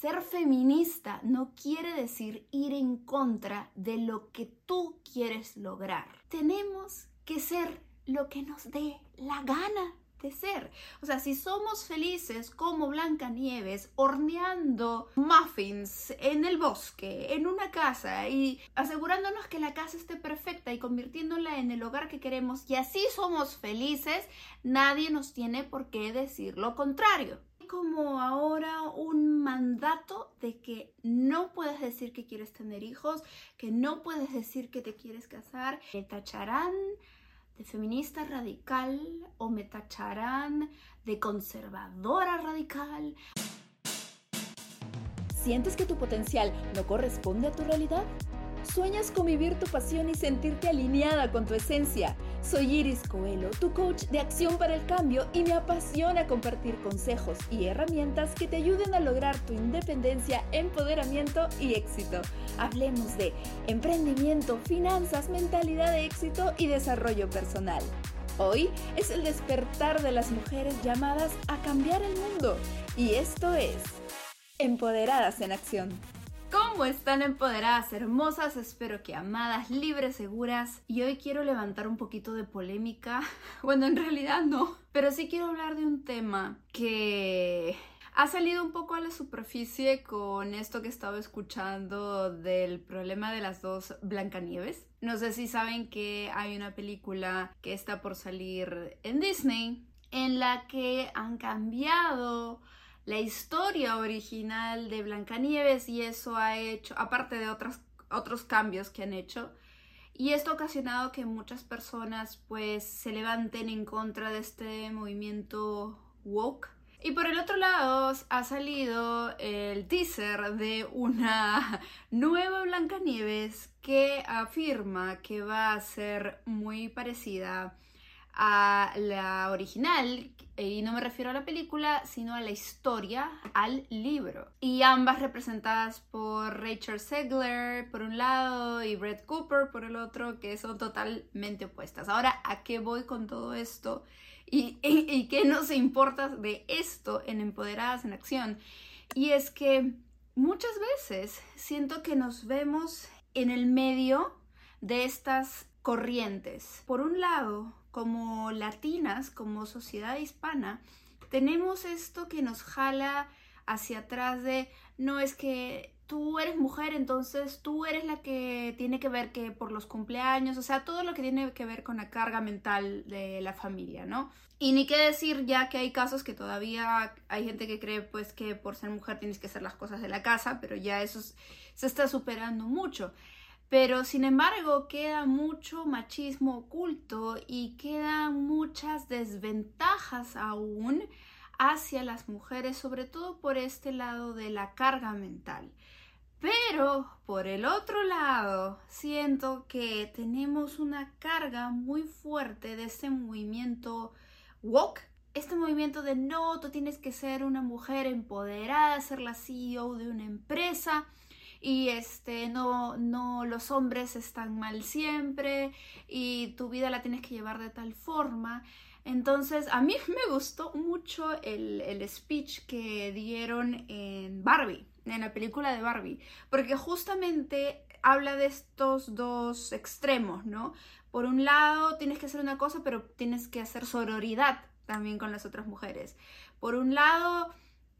Ser feminista no quiere decir ir en contra de lo que tú quieres lograr. Tenemos que ser lo que nos dé la gana de ser. O sea, si somos felices como Blancanieves horneando muffins en el bosque, en una casa y asegurándonos que la casa esté perfecta y convirtiéndola en el hogar que queremos y así somos felices, nadie nos tiene por qué decir lo contrario como ahora mandato de que no puedes decir que quieres tener hijos, que no puedes decir que te quieres casar, te tacharán de feminista radical o me tacharán de conservadora radical. ¿Sientes que tu potencial no corresponde a tu realidad? ¿Sueñas con vivir tu pasión y sentirte alineada con tu esencia? Soy Iris Coelho, tu coach de acción para el cambio y me apasiona compartir consejos y herramientas que te ayuden a lograr tu independencia, empoderamiento y éxito. Hablemos de emprendimiento, finanzas, mentalidad de éxito y desarrollo personal. Hoy es el despertar de las mujeres llamadas a cambiar el mundo y esto es Empoderadas en Acción. ¿Cómo están empoderadas, hermosas? Espero que amadas, libres, seguras. Y hoy quiero levantar un poquito de polémica. Bueno, en realidad no. Pero sí quiero hablar de un tema que ha salido un poco a la superficie con esto que estaba escuchando del problema de las dos Blancanieves. No sé si saben que hay una película que está por salir en Disney en la que han cambiado la historia original de Blancanieves y eso ha hecho, aparte de otros, cambios que han hecho, y esto ha ocasionado que muchas personas pues se levanten en contra de este movimiento woke. Y por el otro lado ha salido el teaser de una nueva Blancanieves que afirma que va a ser muy parecida a la original, y no me refiero a la película, sino a la historia, al libro. Y ambas representadas por Rachel Segler por un lado y Brett Cooper por el otro, que son totalmente opuestas. Ahora, ¿a qué voy con todo esto? ¿Y, y, qué nos importa de esto en Empoderadas en Acción? Y es que muchas veces siento que nos vemos en el medio de estas corrientes. Por un lado, como latinas, como sociedad hispana, tenemos esto que nos jala hacia atrás de, no es que tú eres mujer, entonces tú eres la que tiene que ver que por los cumpleaños, o sea, todo lo que tiene que ver con la carga mental de la familia, ¿no? Y ni qué decir ya que hay casos que todavía hay gente que cree pues que por ser mujer tienes que hacer las cosas de la casa, pero ya eso se está superando mucho. Pero sin embargo queda mucho machismo oculto y quedan muchas desventajas aún hacia las mujeres, sobre todo por este lado de la carga mental. Pero por el otro lado, siento que tenemos una carga muy fuerte de este movimiento woke, este movimiento de no, tú tienes que ser una mujer empoderada, ser la CEO de una empresa y este no no los hombres están mal siempre y tu vida la tienes que llevar de tal forma. Entonces a mí me gustó mucho el, el speech que dieron en Barbie en la película de Barbie porque justamente habla de estos dos extremos no por un lado tienes que hacer una cosa pero tienes que hacer sororidad también con las otras mujeres. Por un lado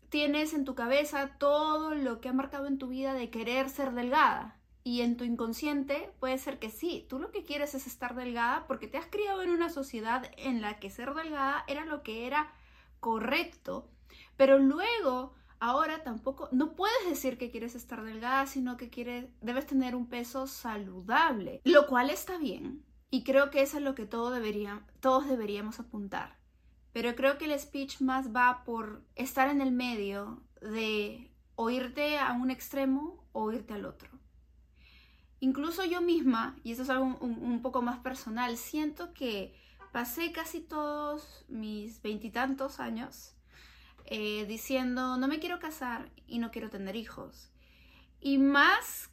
tienes en tu cabeza todo lo que ha marcado en tu vida de querer ser delgada. Y en tu inconsciente puede ser que sí, tú lo que quieres es estar delgada porque te has criado en una sociedad en la que ser delgada era lo que era correcto. Pero luego, ahora tampoco, no puedes decir que quieres estar delgada, sino que quieres, debes tener un peso saludable, lo cual está bien. Y creo que eso es lo que todos deberíamos apuntar. Pero creo que el speech más va por estar en el medio de o irte a un extremo o irte al otro. Incluso yo misma, y eso es algo un, poco más personal, siento que pasé casi todos mis veintitantos años eh, diciendo no me quiero casar y no quiero tener hijos. Y más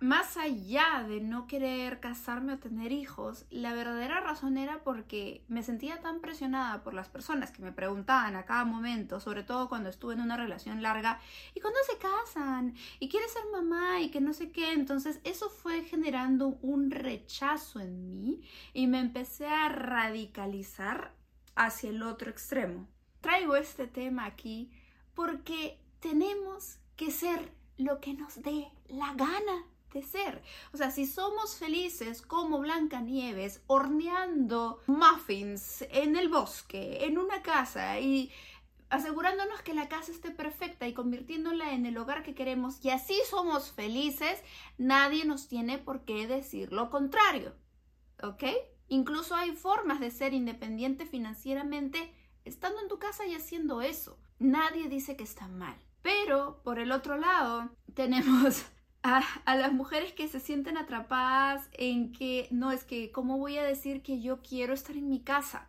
más allá de no querer casarme o tener hijos, la verdadera razón era porque me sentía tan presionada por las personas que me preguntaban a cada momento, sobre todo cuando estuve en una relación larga, ¿y cuándo se casan? ¿Y quieres ser mamá? Y que no sé qué. Entonces eso fue generando un rechazo en mí y me empecé a radicalizar hacia el otro extremo. Traigo este tema aquí porque tenemos que ser lo que nos dé la gana de ser. O sea, si somos felices como Blancanieves, horneando muffins en el bosque, en una casa y asegurándonos que la casa esté perfecta y convirtiéndola en el hogar que queremos y así somos felices, nadie nos tiene por qué decir lo contrario. ¿Ok? Incluso hay formas de ser independiente financieramente estando en tu casa y haciendo eso. Nadie dice que está mal. Pero por el otro lado, tenemos a, las mujeres que se sienten atrapadas en que no es que, ¿cómo voy a decir que yo quiero estar en mi casa?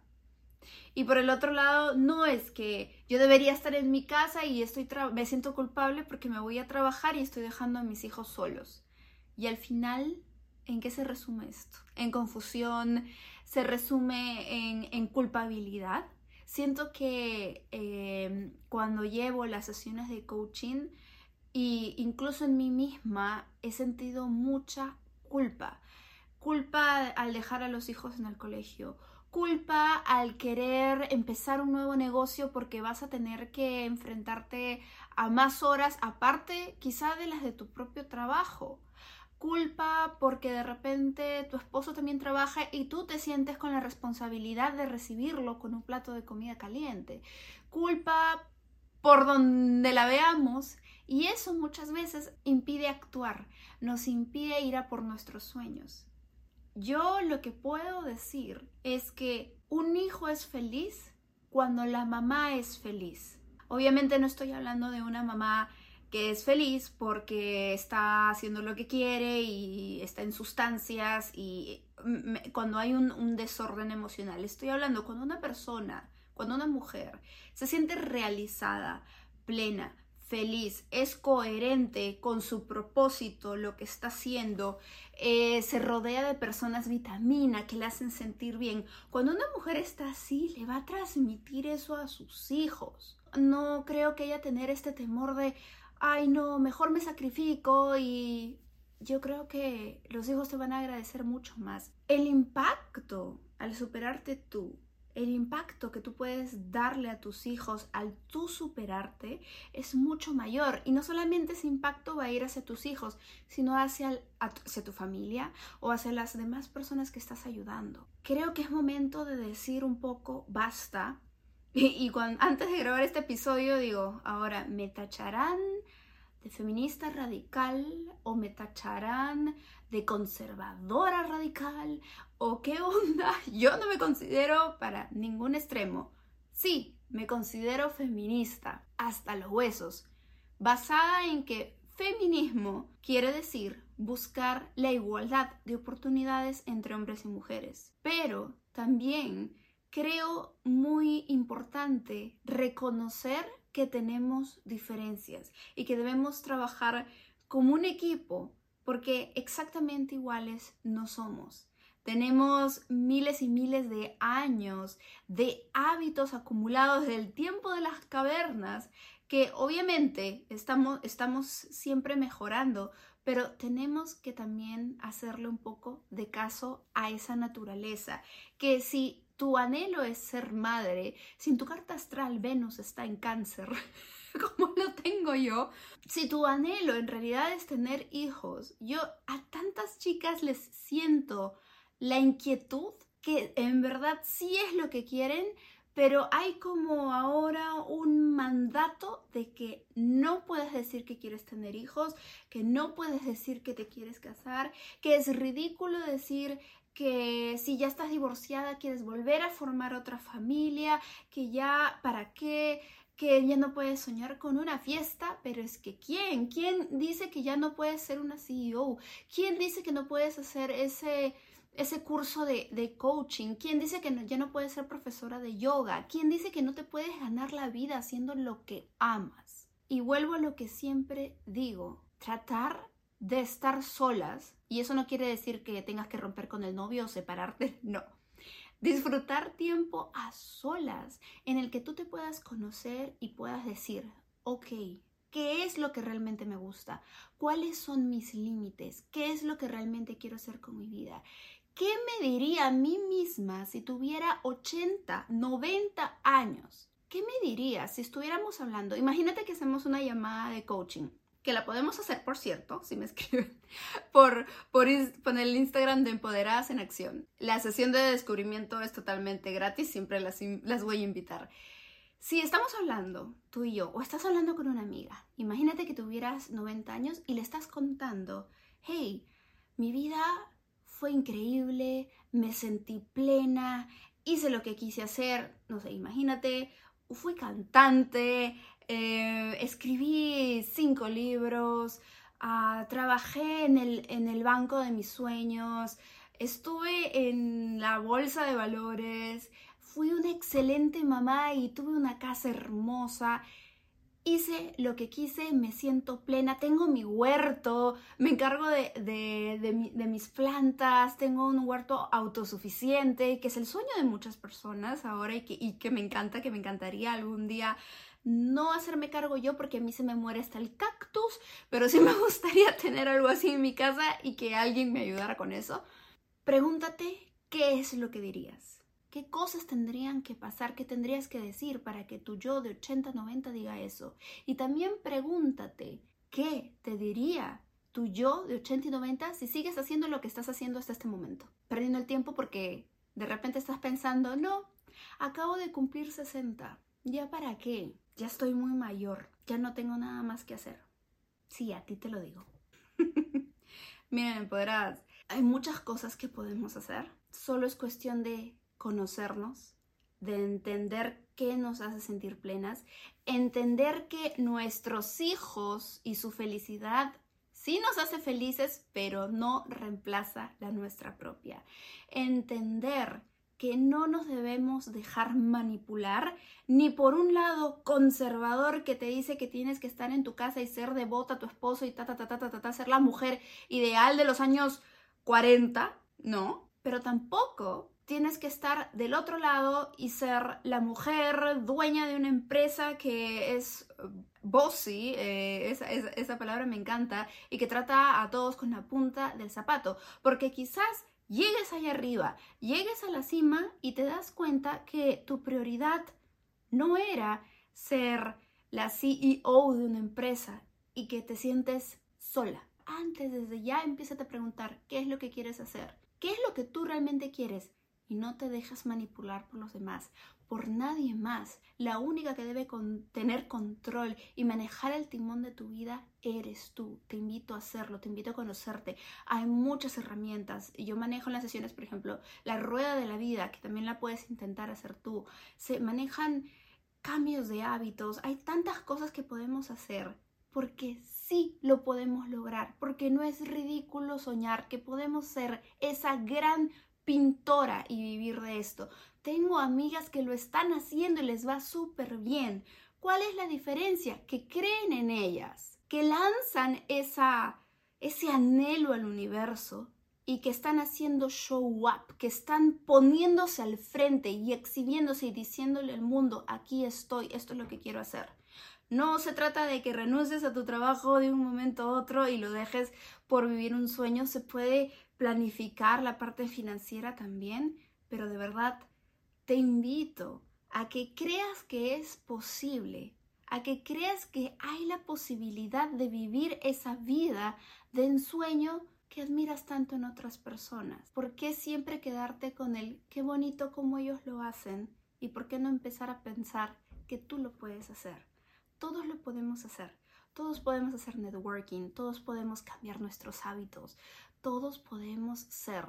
Y por el otro lado, no es que yo debería estar en mi casa y estoy me siento culpable porque me voy a trabajar y estoy dejando a mis hijos solos. Y al final, ¿en qué se resume esto? En confusión, se resume en, en culpabilidad Siento que em, cuando llevo las sesiones de coaching y incluso en mí misma he sentido mucha culpa. Culpa al dejar a los hijos en el colegio, culpa al querer empezar un nuevo negocio porque vas a tener que enfrentarte a más horas aparte quizá de las de tu propio trabajo culpa porque de repente tu esposo también trabaja y tú te sientes con la responsabilidad de recibirlo con un plato de comida caliente. Culpa por donde la veamos y eso muchas veces impide actuar, nos impide ir a por nuestros sueños. Yo lo que puedo decir es que un hijo es feliz cuando la mamá es feliz. Obviamente no estoy hablando de una mamá que es feliz porque está haciendo lo que quiere y está en sustancias y cuando hay un, desorden emocional. Estoy hablando cuando una persona, cuando una mujer se siente realizada, plena, feliz, es coherente con su propósito, lo que está haciendo, eh, se rodea de personas vitamina que le hacen sentir bien. Cuando una mujer está así, le va a transmitir eso a sus hijos. No creo que ella tener este temor de, ay no, mejor me sacrifico y yo creo que los hijos te van a agradecer mucho más. El impacto al superarte tú, el impacto que tú puedes darle a tus hijos al tú superarte es mucho mayor. Y no solamente ese impacto va a ir hacia tus hijos, sino hacia, hacia tu familia o hacia las demás personas que estás ayudando. Creo que es momento de decir un poco basta y, cuando, antes de grabar este episodio digo, ahora, ¿me tacharán de feminista radical o me tacharán de conservadora radical o qué onda? Yo no me considero para ningún extremo. Sí, me considero feminista hasta los huesos, basada en que feminismo quiere decir buscar la igualdad de oportunidades entre hombres y mujeres, pero también creo muy importante reconocer que tenemos diferencias y que debemos trabajar como un equipo porque exactamente iguales no somos. Tenemos miles y miles de años de hábitos acumulados del tiempo de las cavernas que obviamente estamos, estamos siempre mejorando, pero tenemos que también hacerle un poco de caso a esa naturaleza, que si tu anhelo es ser madre, si tu carta astral Venus está en cáncer, como lo tengo yo, si tu anhelo en realidad es tener hijos, yo a tantas chicas les siento la inquietud que en verdad sí es lo que quieren, pero hay como ahora un mandato de que no puedes decir que quieres tener hijos, que no puedes decir que te quieres casar, que es ridículo decir que si ya estás divorciada quieres volver a formar otra familia, que ya, ¿para qué? que ya no puedes soñar con una fiesta, pero es que ¿quién? ¿Quién dice que ya no puedes ser una CEO? ¿Quién dice que no puedes hacer ese, ese curso de, de coaching? ¿Quién dice que ya no puedes ser profesora de yoga? ¿Quién dice que no te puedes ganar la vida haciendo lo que amas? Y vuelvo a lo que siempre digo, tratar de estar solas, y eso no quiere decir que tengas que romper con el novio o separarte, no. Disfrutar tiempo a solas en el que tú te puedas conocer y puedas decir, ok, ¿qué es lo que realmente me gusta? ¿Cuáles son mis límites? ¿Qué es lo que realmente quiero hacer con mi vida? ¿Qué me diría a mí misma si tuviera 80, 90 años? ¿Qué me diría si estuviéramos hablando? Imagínate que hacemos una llamada de coaching que la podemos hacer, por cierto, si me escriben, por, por, el Instagram de Empoderadas en Acción. La sesión de descubrimiento es totalmente gratis, siempre las, las voy a invitar. Si estamos hablando, tú y yo, o estás hablando con una amiga, imagínate que tuvieras 90 años y le estás contando, hey, mi vida fue increíble, me sentí plena, hice lo que quise hacer, no sé, imagínate, fui cantante, eh, escribí cinco libros, ah, trabajé en el, en el banco de mis sueños, estuve en la bolsa de valores, fui una excelente mamá y tuve una casa hermosa hice lo que quise, me siento plena, tengo mi huerto, me encargo de, de, mis plantas, tengo un huerto autosuficiente, que es el sueño de muchas personas ahora y que, y que me encanta, que me encantaría algún día no hacerme cargo yo porque a mí se me muere hasta el cactus, pero sí me gustaría tener algo así en mi casa y que alguien me ayudara con eso. Pregúntate qué es lo que dirías. ¿Qué cosas tendrían que pasar? ¿Qué tendrías que decir para que tu yo de 80, 90 diga eso? Y también pregúntate, ¿qué te diría tu yo de 80 y 90 si sigues haciendo lo que estás haciendo hasta este momento? Perdiendo el tiempo porque de repente estás pensando, no, acabo de cumplir 60, ¿ya para qué? Ya estoy muy mayor, ya no tengo nada más que hacer. Sí, a ti te lo digo. Miren, podrás, hay muchas cosas que podemos hacer, solo es cuestión de conocernos, de entender qué nos hace sentir plenas, entender que nuestros hijos y su felicidad sí nos hace felices, pero no reemplaza la nuestra propia. Entender que no nos debemos dejar manipular ni por un lado conservador que te dice que tienes que estar en tu casa y ser devota a tu esposo y ta ta ta ta ta, ta ser la mujer ideal de los años 40, no, pero tampoco tienes que estar del otro lado y ser la mujer dueña de una empresa que es bossy, eh, esa, esa, palabra me encanta, y que trata a todos con la punta del zapato, porque quizás llegues allá arriba, llegues a la cima y te das cuenta que tu prioridad no era ser la CEO de una empresa y que te sientes sola. Antes, desde ya, empieza a preguntar qué es lo que quieres hacer, qué es lo que tú realmente quieres y no te dejas manipular por los demás, por nadie más. La única que debe tener control y manejar el timón de tu vida eres tú. Te invito a hacerlo, te invito a conocerte. Hay muchas herramientas. Yo manejo en las sesiones, por ejemplo, la rueda de la vida, que también la puedes intentar hacer tú. Se manejan cambios de hábitos. Hay tantas cosas que podemos hacer porque sí lo podemos lograr, porque no es ridículo soñar que podemos ser esa gran pintora y vivir de esto. Tengo amigas que lo están haciendo y les va súper bien. ¿Cuál es la diferencia? Que creen en ellas, que lanzan esa, ese anhelo al universo y que están haciendo show up, que están poniéndose al frente y exhibiéndose y diciéndole al mundo, aquí estoy, esto es lo que quiero hacer. No se trata de que renuncies a tu trabajo de un momento a otro y lo dejes por vivir un sueño. Se puede planificar la parte financiera también, pero de verdad te invito a que creas que es posible, a que creas que hay la posibilidad de vivir esa vida de ensueño que admiras tanto en otras personas. ¿Por qué siempre quedarte con el qué bonito como ellos lo hacen? ¿Y por qué no empezar a pensar que tú lo puedes hacer? Todos lo podemos hacer. Todos podemos hacer networking, todos podemos cambiar nuestros hábitos, todos podemos ser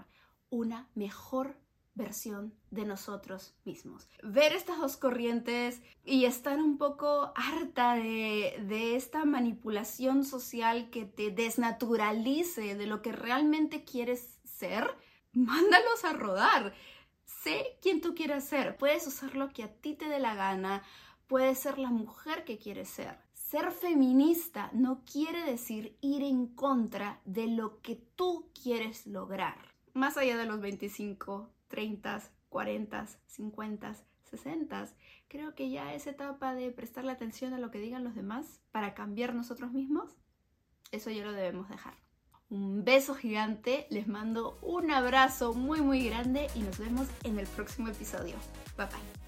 una mejor versión de nosotros mismos. Ver estas dos corrientes y estar un poco harta de, esta manipulación social que te desnaturalice de lo que realmente quieres ser, mándalos a rodar. Sé quién tú quieres ser. Puedes usar lo que a ti te dé la gana. Puedes ser la mujer que quieres ser Ser feminista no quiere decir ir en contra de lo que tú quieres lograr. Más allá de los 25, 30, 40, 50, 60, creo que ya es etapa de prestarle atención a lo que digan los demás para cambiar nosotros mismos. Eso ya lo debemos dejar. Un beso gigante, les mando un abrazo muy muy grande y nos vemos en el próximo episodio. Bye bye.